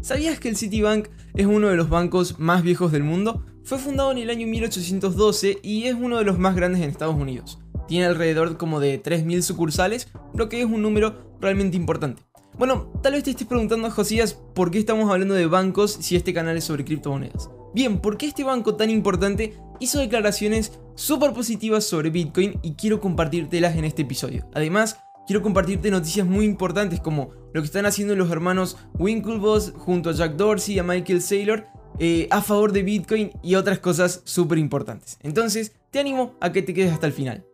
¿Sabías que el Citibank es uno de los bancos más viejos del mundo? Fue fundado en el año 1812 y es uno de los más grandes en Estados Unidos. Tiene alrededor como de 3.000 sucursales, lo que es un número realmente importante. Bueno, tal vez te estés preguntando, Josías, ¿por qué estamos hablando de bancos si este canal es sobre criptomonedas? Bien, porque este banco tan importante hizo declaraciones súper positivas sobre Bitcoin y quiero compartírtelas en este episodio. Además, quiero compartirte noticias muy importantes como lo que están haciendo los hermanos Winklevoss junto a Jack Dorsey y a Michael Saylor eh, a favor de Bitcoin y otras cosas súper importantes. Entonces, te animo a que te quedes hasta el final.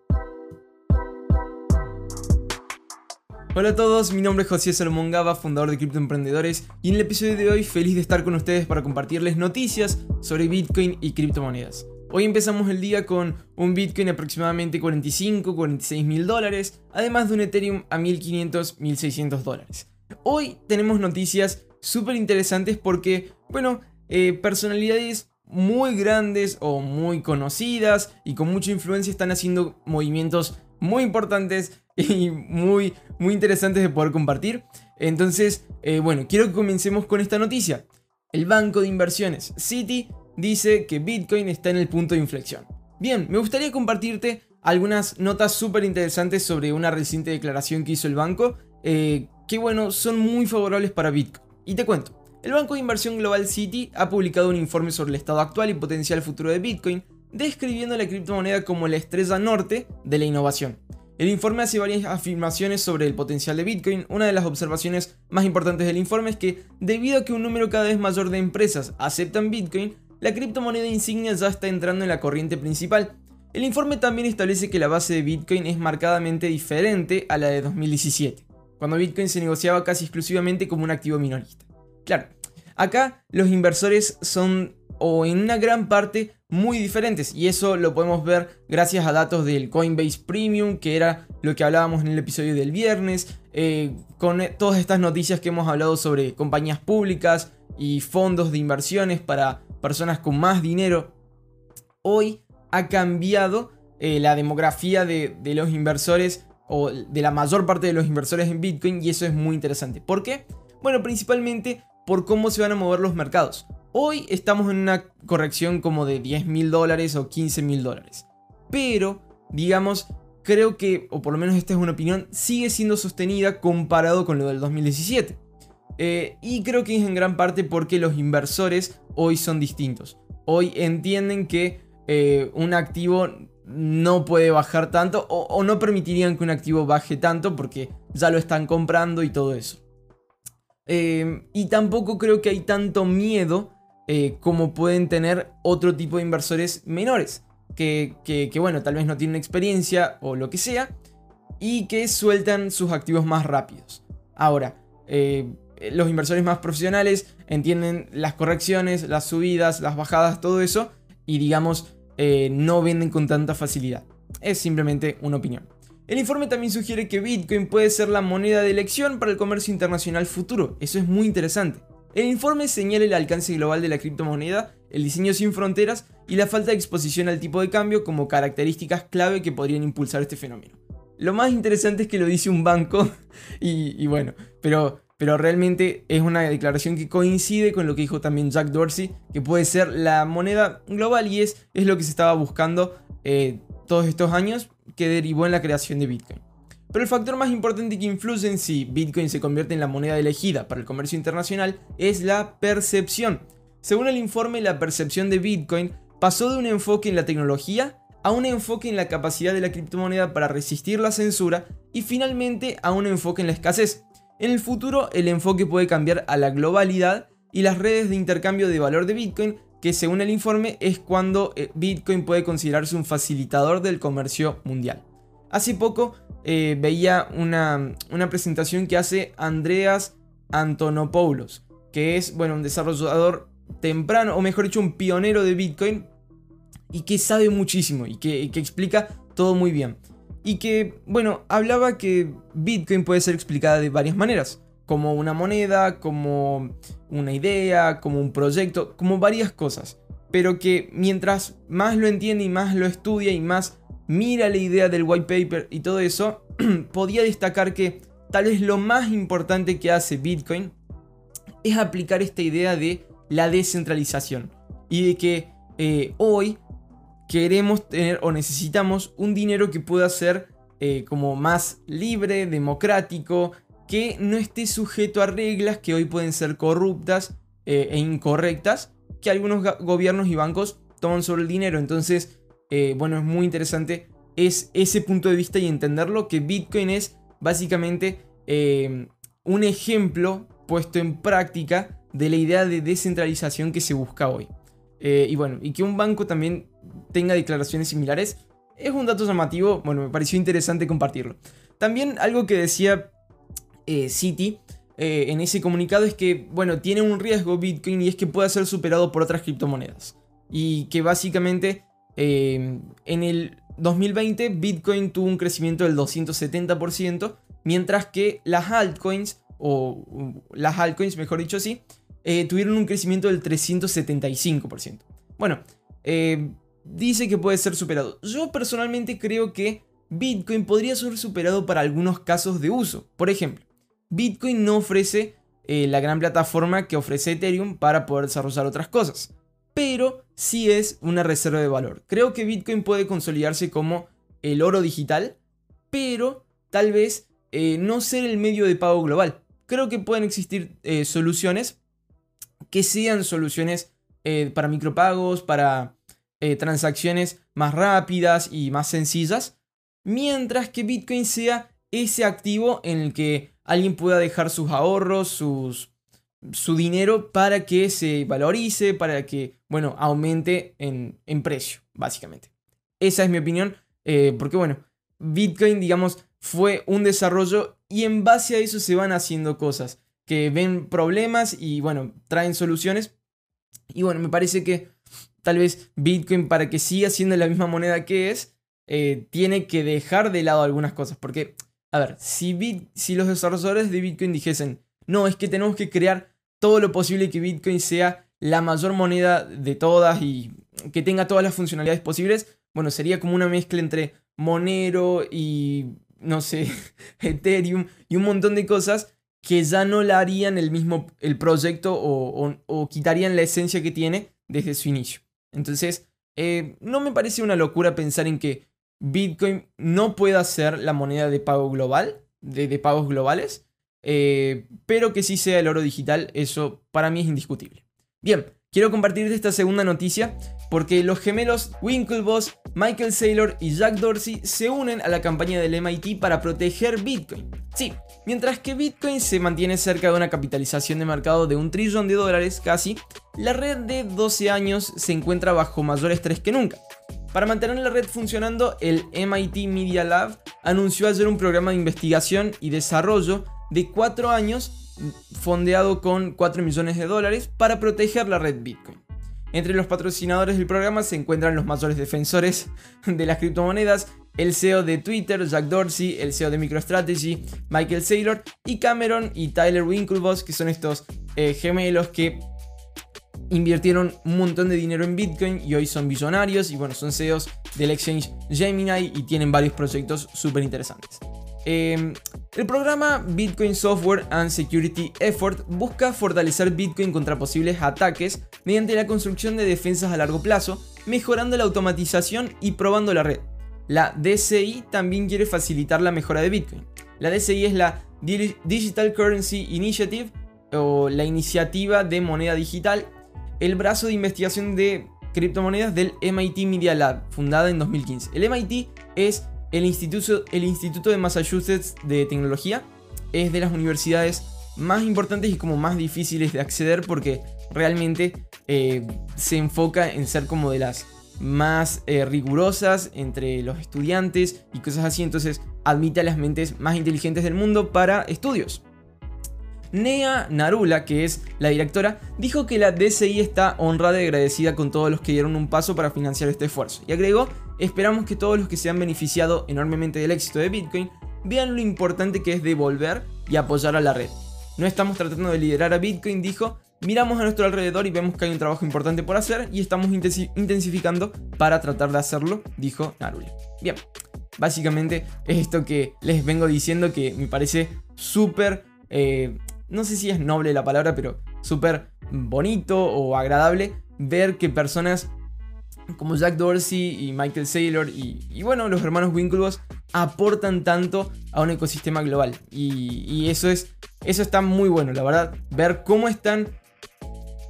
Hola a todos, mi nombre es José Salomón Gaba, fundador de Cripto Emprendedores, y en el episodio de hoy feliz de estar con ustedes para compartirles noticias sobre Bitcoin y criptomonedas. Hoy empezamos el día con un Bitcoin aproximadamente 45, 46 mil dólares, además de un Ethereum a 1500, 1600 dólares. Hoy tenemos noticias súper interesantes porque, bueno, eh, personalidades muy grandes o muy conocidas y con mucha influencia están haciendo movimientos muy importantes y muy, muy interesantes de poder compartir. Entonces, eh, bueno, quiero que comencemos con esta noticia. El banco de inversiones Citi dice que Bitcoin está en el punto de inflexión. Bien, me gustaría compartirte algunas notas súper interesantes sobre una reciente declaración que hizo el banco, eh, que bueno, son muy favorables para Bitcoin. Y te cuento, el banco de inversión global Citi ha publicado un informe sobre el estado actual y potencial futuro de Bitcoin, describiendo la criptomoneda como la estrella norte de la innovación. El informe hace varias afirmaciones sobre el potencial de Bitcoin. Una de las observaciones más importantes del informe es que, debido a que un número cada vez mayor de empresas aceptan Bitcoin, la criptomoneda insignia ya está entrando en la corriente principal. El informe también establece que la base de Bitcoin es marcadamente diferente a la de 2017, cuando Bitcoin se negociaba casi exclusivamente como un activo minorista. Claro, acá los inversores son, o en una gran parte, muy diferentes y eso lo podemos ver gracias a datos del Coinbase Premium, que era lo que hablábamos en el episodio del viernes, eh, con todas estas noticias que hemos hablado sobre compañías públicas y fondos de inversiones para personas con más dinero. Hoy ha cambiado eh, la demografía de, de los inversores o de la mayor parte de los inversores en Bitcoin y eso es muy interesante. ¿Por qué? Bueno, principalmente por cómo se van a mover los mercados. Hoy estamos en una corrección como de 10 mil dólares o 15 mil dólares. Pero, digamos, creo que, o por lo menos esta es una opinión, sigue siendo sostenida comparado con lo del 2017. Eh, y creo que es en gran parte porque los inversores hoy son distintos. Hoy entienden que eh, un activo no puede bajar tanto o, no permitirían que un activo baje tanto porque ya lo están comprando y todo eso. Eh, y tampoco creo que hay tanto miedo como pueden tener otro tipo de inversores menores, que, bueno, tal vez no tienen experiencia o lo que sea, y que sueltan sus activos más rápidos. Ahora, los inversores más profesionales entienden las correcciones, las subidas, las bajadas, todo eso, y digamos, no venden con tanta facilidad. Es simplemente una opinión. El informe también sugiere que Bitcoin puede ser la moneda de elección para el comercio internacional futuro. Eso es muy interesante. El informe señala el alcance global de la criptomoneda, el diseño sin fronteras y la falta de exposición al tipo de cambio como características clave que podrían impulsar este fenómeno. Lo más interesante es que lo dice un banco y, bueno, pero, pero realmente es una declaración que coincide con lo que dijo también Jack Dorsey, que puede ser la moneda global y es, lo que se estaba buscando eh, todos estos años que derivó en la creación de Bitcoin. Pero el factor más importante que influye en si Bitcoin se convierte en la moneda elegida para el comercio internacional es la percepción. Según el informe, la percepción de Bitcoin pasó de un enfoque en la tecnología a un enfoque en la capacidad de la criptomoneda para resistir la censura y finalmente a un enfoque en la escasez. En el futuro el enfoque puede cambiar a la globalidad y las redes de intercambio de valor de Bitcoin, que según el informe es cuando eh, Bitcoin puede considerarse un facilitador del comercio mundial. Hace poco eh, veía una, presentación que hace Andreas Antonopoulos, que es bueno, un desarrollador temprano, o mejor dicho, un pionero de Bitcoin, y que sabe muchísimo y que, explica todo muy bien. Y que, bueno, hablaba que Bitcoin puede ser explicada de varias maneras, como una moneda, como una idea, como un proyecto, como varias cosas. Pero que mientras más lo entiende y más lo estudia y más mira la idea del white paper y todo eso, podía destacar que tal vez lo más importante que hace Bitcoin es aplicar esta idea de la descentralización y de que eh, hoy queremos tener o necesitamos un dinero que pueda ser eh, como más libre, democrático, que no esté sujeto a reglas que hoy pueden ser corruptas eh, e incorrectas que algunos gobiernos y bancos toman sobre el dinero. Entonces, bueno, es muy interesante es ese punto de vista y entenderlo que Bitcoin es básicamente un ejemplo puesto en práctica de la idea de descentralización que se busca hoy. Eh, y bueno, y que un banco también tenga declaraciones similares es un dato llamativo, bueno, me pareció interesante compartirlo. También algo que decía eh, eh, en ese comunicado es que, bueno, tiene un riesgo Bitcoin y es que pueda ser superado por otras criptomonedas. Y que básicamente en el 2020 Bitcoin tuvo un crecimiento del 270%, mientras que las altcoins, o las altcoins mejor dicho así, eh, tuvieron un crecimiento del 375%. Bueno, eh, dice que puede ser superado. Yo personalmente creo que Bitcoin podría ser superado para algunos casos de uso. Por ejemplo, Bitcoin no ofrece eh, la gran plataforma que ofrece Ethereum para poder desarrollar otras cosas. Pero sí es una reserva de valor. Creo que Bitcoin puede consolidarse como el oro digital, pero tal vez no ser el medio de pago global. Creo que pueden existir soluciones que sean soluciones eh, para micropagos, para eh, transacciones más rápidas y más sencillas, mientras que Bitcoin sea ese activo en el que alguien pueda dejar sus ahorros, sus, su dinero para que se valorice, para que, bueno, aumente en, precio, básicamente. Esa es mi opinión, eh, porque, bueno, Bitcoin, digamos, fue un desarrollo y en base a eso se van haciendo cosas que ven problemas y bueno, traen soluciones. Y bueno, me parece que tal vez Bitcoin para que siga siendo la misma moneda que es, eh, tiene que dejar de lado algunas cosas. Porque, a ver, si, si los desarrolladores de Bitcoin dijesen, no, es que tenemos que crear todo lo posible que Bitcoin sea la mayor moneda de todas y que tenga todas las funcionalidades posibles, bueno, sería como una mezcla entre Monero y, no sé, Ethereum y un montón de cosas que ya no la harían el mismo el proyecto o, quitarían la esencia que tiene desde su inicio. Entonces, eh, no me parece una locura pensar en que Bitcoin no pueda ser la moneda de pago global, de, pagos globales, eh, pero que sí sea el oro digital, eso para mí es indiscutible. Bien, quiero compartirte esta segunda noticia porque los gemelos Winklevoss, Michael Saylor y Jack Dorsey se unen a la campaña del MIT para proteger Bitcoin. Sí, mientras que Bitcoin se mantiene cerca de una capitalización de mercado de un trillón de dólares casi, la red de 12 años se encuentra bajo mayor estrés que nunca. Para mantener la red funcionando, el MIT Media Lab anunció ayer un programa de investigación y desarrollo de 4 años fondeado con 4 millones de dólares para proteger la red Bitcoin. Entre los patrocinadores del programa se encuentran los mayores defensores de las criptomonedas, el CEO de Twitter, Jack Dorsey, el CEO de MicroStrategy, Michael Saylor, y Cameron y Tyler Winklevoss, que son estos eh, gemelos que invirtieron un montón de dinero en Bitcoin y hoy son billonarios y bueno, son CEOs del exchange Gemini y tienen varios proyectos súper interesantes. Em, el programa Bitcoin Software and Security Effort busca fortalecer Bitcoin contra posibles ataques mediante la construcción de defensas a largo plazo, mejorando la automatización y probando la red. La DCI también quiere facilitar la mejora de Bitcoin. La DCI es la Digital Currency Initiative o la iniciativa de moneda digital, el brazo de investigación de criptomonedas del MIT Media Lab, fundada en 2015. El MIT es el instituto, de Massachusetts de Tecnología es de las universidades más importantes y como más difíciles de acceder porque realmente eh, se enfoca en ser como de las más eh, rigurosas entre los estudiantes y cosas así, entonces admite a las mentes más inteligentes del mundo para estudios. Nea Narula, que es la directora, dijo que la DCI está honrada y agradecida con todos los que dieron un paso para financiar este esfuerzo. Y agregó, esperamos que todos los que se han beneficiado enormemente del éxito de Bitcoin vean lo importante que es devolver y apoyar a la red. No estamos tratando de liderar a Bitcoin, dijo, miramos a nuestro alrededor y vemos que hay un trabajo importante por hacer y estamos intensificando para tratar de hacerlo, dijo Narula. Bien, básicamente es esto que les vengo diciendo que me parece súper... Eh, no sé si es noble la palabra, pero súper bonito o agradable ver que personas como Jack Dorsey y Michael Saylor y, bueno, los hermanos Winklevoss aportan tanto a un ecosistema global. Y, eso, es, eso está muy bueno, la verdad. Ver cómo están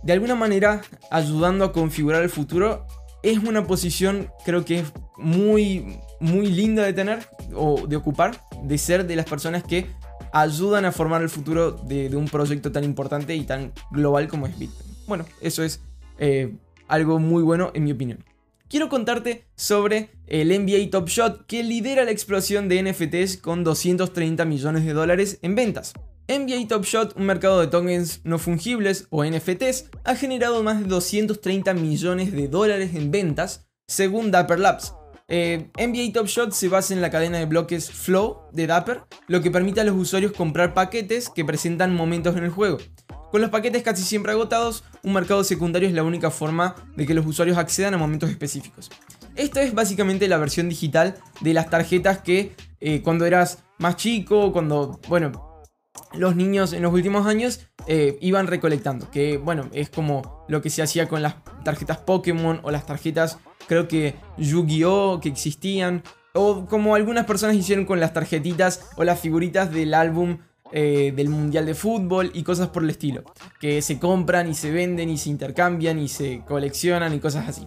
de alguna manera ayudando a configurar el futuro es una posición creo que es muy, muy linda de tener o de ocupar, de ser de las personas que ayudan a formar el futuro de, un proyecto tan importante y tan global como es Bitcoin. Bueno, eso es eh, algo muy bueno en mi opinión quiero contarte sobre el NBA Top Shot que lidera la explosión de NFTs con 230 millones de dólares en ventas. NBA Top Shot, un mercado de tokens no fungibles o NFTs, ha generado más de 230 millones de dólares en ventas, según Dapper Labs. Eh, NBA Top Shot se basa en la cadena de bloques Flow de Dapper, lo que permite a los usuarios comprar paquetes que presentan momentos en el juego. Con los paquetes casi siempre agotados, un mercado secundario es la única forma de que los usuarios accedan a momentos específicos. Esto es básicamente la versión digital de las tarjetas que eh, cuando eras más chico, cuando, bueno, los niños en los últimos años eh, iban recolectando. Que, bueno, es como lo que se hacía con las tarjetas Pokémon o las tarjetas, creo que Yu-Gi-Oh! que existían. O como algunas personas hicieron con las tarjetitas o las figuritas del álbum eh, del Mundial de Fútbol y cosas por el estilo, que se compran y se venden y se intercambian y se coleccionan y cosas así.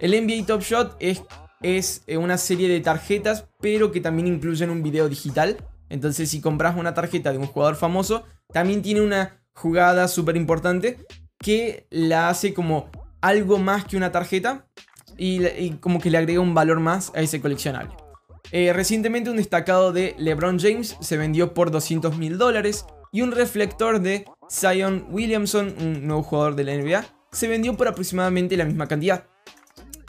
El NBA Top Shot es, es eh, una serie de tarjetas, pero que también incluyen un video digital. Entonces, si compras una tarjeta de un jugador famoso, también tiene una jugada súper importante que la hace como algo más que una tarjeta y como que le agrega un valor más a ese coleccionable. Eh, recientemente un destacado de LeBron James se vendió por 200 mil dólares y un reflector de Zion Williamson, un nuevo jugador de la NBA, se vendió por aproximadamente la misma cantidad.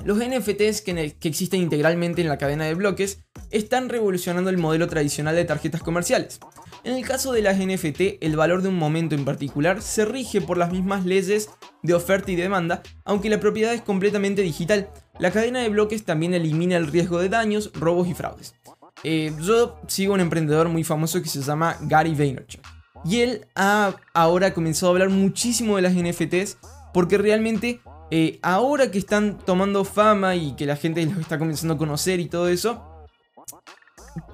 Los NFTs que, que, existen integralmente en la cadena de bloques están revolucionando el modelo tradicional de tarjetas comerciales. En el caso de las NFT, el valor de un momento en particular se rige por las mismas leyes de oferta y demanda, aunque la propiedad es completamente digital, la cadena de bloques también elimina el riesgo de daños, robos y fraudes. Eh, yo sigo un emprendedor muy famoso que se llama Gary Vaynerchuk. Y él ha ahora comenzado a hablar muchísimo de las NFTs porque realmente eh, ahora que están tomando fama y que la gente los está comenzando a conocer y todo eso,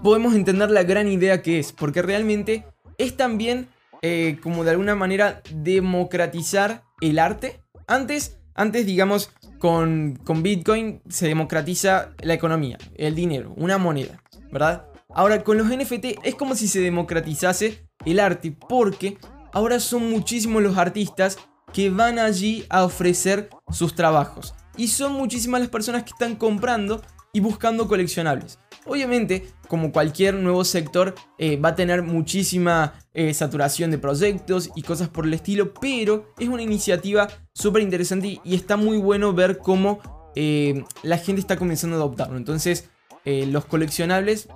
podemos entender la gran idea que es. Porque realmente es también eh, como de alguna manera democratizar el arte. Antes, antes digamos, con, Bitcoin se democratiza la economía, el dinero, una moneda, ¿verdad? Ahora, con los NFT es como si se democratizase el arte, porque ahora son muchísimos los artistas que van allí a ofrecer sus trabajos. Y son muchísimas las personas que están comprando y buscando coleccionables. Obviamente, como cualquier nuevo sector, eh, va a tener muchísima eh, saturación de proyectos y cosas por el estilo, pero es una iniciativa súper interesante y, está muy bueno ver cómo eh, la gente está comenzando a adoptarlo. Entonces, los coleccionables,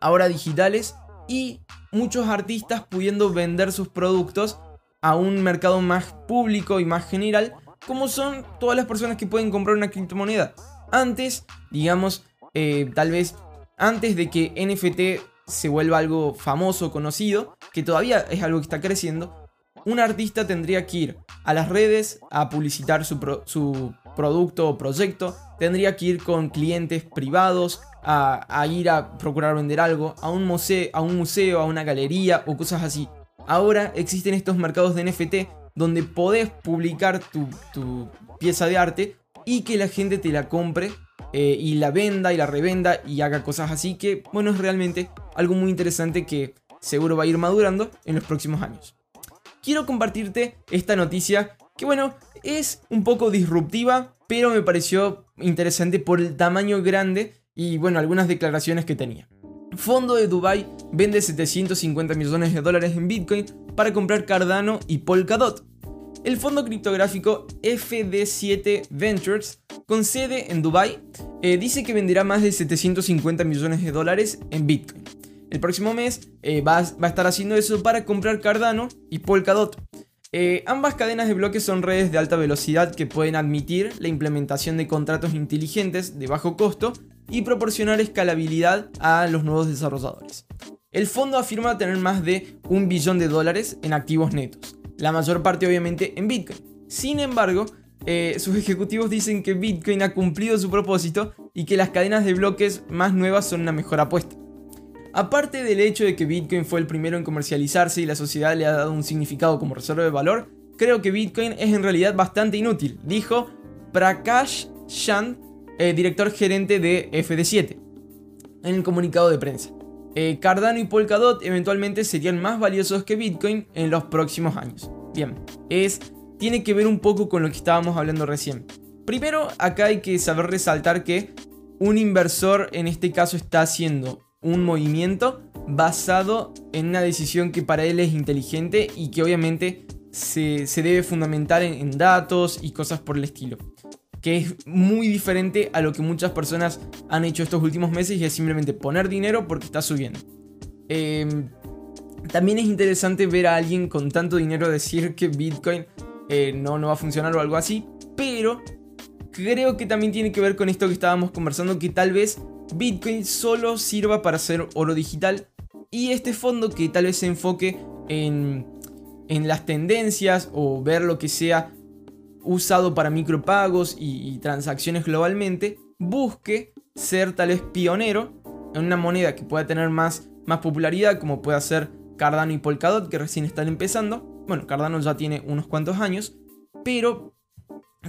ahora digitales, y muchos artistas pudiendo vender sus productos a un mercado más público y más general, como son todas las personas que pueden comprar una criptomoneda. Antes, digamos, eh, tal vez antes de que NFT se vuelva algo famoso, conocido, que todavía es algo que está creciendo, un artista tendría que ir a las redes a publicitar su, producto o proyecto, tendría que ir con clientes privados, a, ir a procurar vender algo, a un, museo, a un museo, a una galería o cosas así. Ahora existen estos mercados de NFT donde podés publicar tu, tu pieza de arte y que la gente te la compre eh, y la venda y la revenda y haga cosas así que, bueno, es realmente algo muy interesante que seguro va a ir madurando en los próximos años. Quiero compartirte esta noticia que, bueno, es un poco disruptiva, pero me pareció interesante por el tamaño grande y, bueno, algunas declaraciones que tenía. Fondo de Dubai vende 750 millones de dólares en Bitcoin para comprar Cardano y Polkadot. El fondo criptográfico FD7 Ventures, con sede en Dubai, eh, dice que venderá más de 750 millones de dólares en Bitcoin. El próximo mes eh, va, a estar haciendo eso para comprar Cardano y Polkadot. Eh, ambas cadenas de bloques son redes de alta velocidad que pueden admitir la implementación de contratos inteligentes de bajo costo y proporcionar escalabilidad a los nuevos desarrolladores. El fondo afirma tener más de un billón de dólares en activos netos la mayor parte obviamente en Bitcoin. Sin embargo, eh, sus ejecutivos dicen que Bitcoin ha cumplido su propósito y que las cadenas de bloques más nuevas son una mejor apuesta. Aparte del hecho de que Bitcoin fue el primero en comercializarse y la sociedad le ha dado un significado como reserva de valor, creo que Bitcoin es en realidad bastante inútil, dijo Prakash Chand, eh, director gerente de FD7, en el comunicado de prensa. Eh, Cardano y Polkadot eventualmente serían más valiosos que Bitcoin en los próximos años. Bien, es, tiene que ver un poco con lo que estábamos hablando recién. Primero, acá hay que saber resaltar que un inversor en este caso está haciendo un movimiento basado en una decisión que para él es inteligente y que obviamente se, debe fundamentar en datos y cosas por el estilo que es muy diferente a lo que muchas personas han hecho estos últimos meses y es simplemente poner dinero porque está subiendo. Em, también es interesante ver a alguien con tanto dinero decir que Bitcoin eh, no, no va a funcionar o algo así, pero creo que también tiene que ver con esto que estábamos conversando, que tal vez Bitcoin solo sirva para hacer oro digital y este fondo que tal vez se enfoque en, en las tendencias o ver lo que sea usado para micropagos y, transacciones globalmente, busque ser tal vez pionero en una moneda que pueda tener más, más popularidad, como puede ser Cardano y Polkadot, que recién están empezando. Bueno, Cardano ya tiene unos cuantos años, pero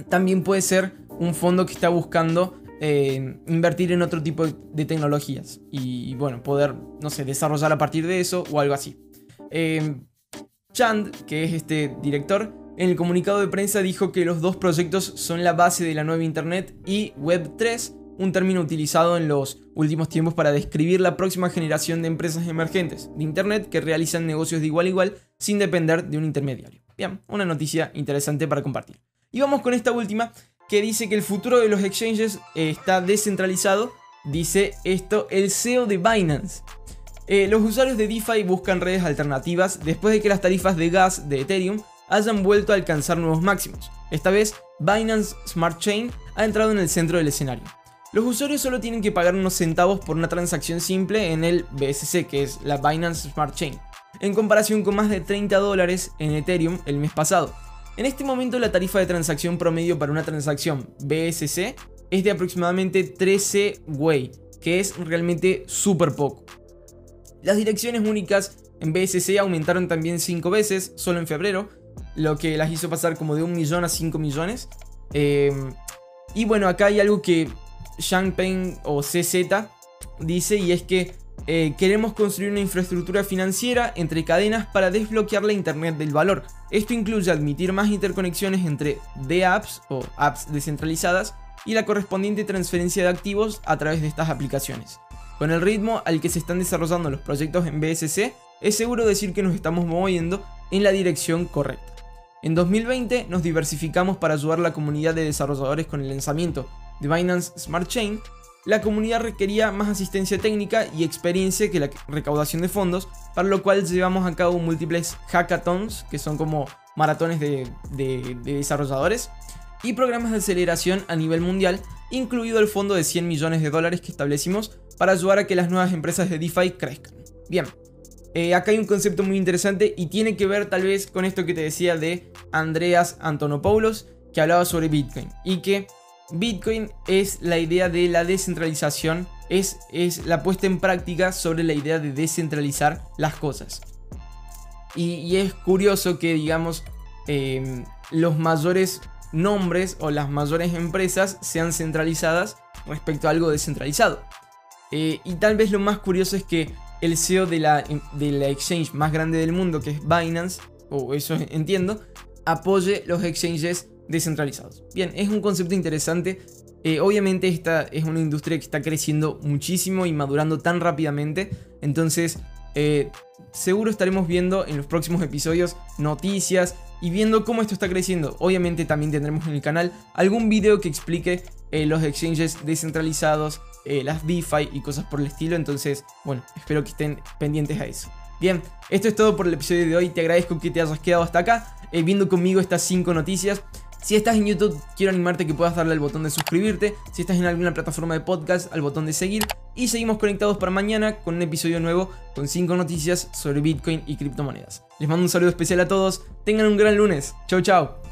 también puede ser un fondo que está buscando eh, invertir en otro tipo de tecnologías y, bueno, poder, no sé, desarrollar a partir de eso o algo así. Eh, Chand, que es este director, en el comunicado de prensa dijo que los dos proyectos son la base de la nueva Internet y Web3, un término utilizado en los últimos tiempos para describir la próxima generación de empresas emergentes de Internet que realizan negocios de igual a igual sin depender de un intermediario. Bien, una noticia interesante para compartir. Y vamos con esta última que dice que el futuro de los exchanges eh, está descentralizado. Dice esto el CEO de Binance. Eh, los usuarios de DeFi buscan redes alternativas después de que las tarifas de gas de Ethereum hayan vuelto a alcanzar nuevos máximos. Esta vez, Binance Smart Chain ha entrado en el centro del escenario. Los usuarios solo tienen que pagar unos centavos por una transacción simple en el BSC, que es la Binance Smart Chain, en comparación con más de 30 dólares en Ethereum el mes pasado. En este momento la tarifa de transacción promedio para una transacción BSC es de aproximadamente 13 Wei, que es realmente súper poco. Las direcciones únicas en BSC aumentaron también 5 veces, solo en febrero, lo que las hizo pasar como de un millón a 5 millones. Eh, y bueno, acá hay algo que Peng o CZ dice y es que eh, queremos construir una infraestructura financiera entre cadenas para desbloquear la Internet del valor. Esto incluye admitir más interconexiones entre apps o apps descentralizadas y la correspondiente transferencia de activos a través de estas aplicaciones. Con el ritmo al que se están desarrollando los proyectos en BSC, es seguro decir que nos estamos moviendo en la dirección correcta. En 2020 nos diversificamos para ayudar a la comunidad de desarrolladores con el lanzamiento de Binance Smart Chain. La comunidad requería más asistencia técnica y experiencia que la recaudación de fondos, para lo cual llevamos a cabo múltiples hackathons, que son como maratones de, desarrolladores, y programas de aceleración a nivel mundial, incluido el fondo de 100 millones de dólares que establecimos para ayudar a que las nuevas empresas de DeFi crezcan. Bien, eh, acá hay un concepto muy interesante y tiene que ver tal vez con esto que te decía de Andreas Antonopoulos, que hablaba sobre Bitcoin y que Bitcoin es la idea de la descentralización, es, es la puesta en práctica sobre la idea de descentralizar las cosas. Y, es curioso que, digamos, em, los mayores nombres o las mayores empresas sean centralizadas respecto a algo descentralizado. Eh, y tal vez lo más curioso es que el CEO de la, de la exchange más grande del mundo, que es Binance, o eso entiendo, apoye los exchanges descentralizados. Bien, es un concepto interesante. Eh, obviamente esta es una industria que está creciendo muchísimo y madurando tan rápidamente. Entonces, eh, seguro estaremos viendo en los próximos episodios noticias y viendo cómo esto está creciendo. Obviamente también tendremos en el canal algún video que explique eh, los exchanges descentralizados, eh, las DeFi y cosas por el estilo. Entonces, bueno, espero que estén pendientes a eso. Bien, esto es todo por el episodio de hoy. Te agradezco que te hayas quedado hasta acá, eh, viendo conmigo estas 5 noticias. Si estás en YouTube, quiero animarte que puedas darle al botón de suscribirte. Si estás en alguna plataforma de podcast, al botón de seguir. y seguimos conectados para mañana con un episodio nuevo con 5 noticias sobre Bitcoin y criptomonedas. Les mando un saludo especial a todos, tengan un gran lunes, chau chau.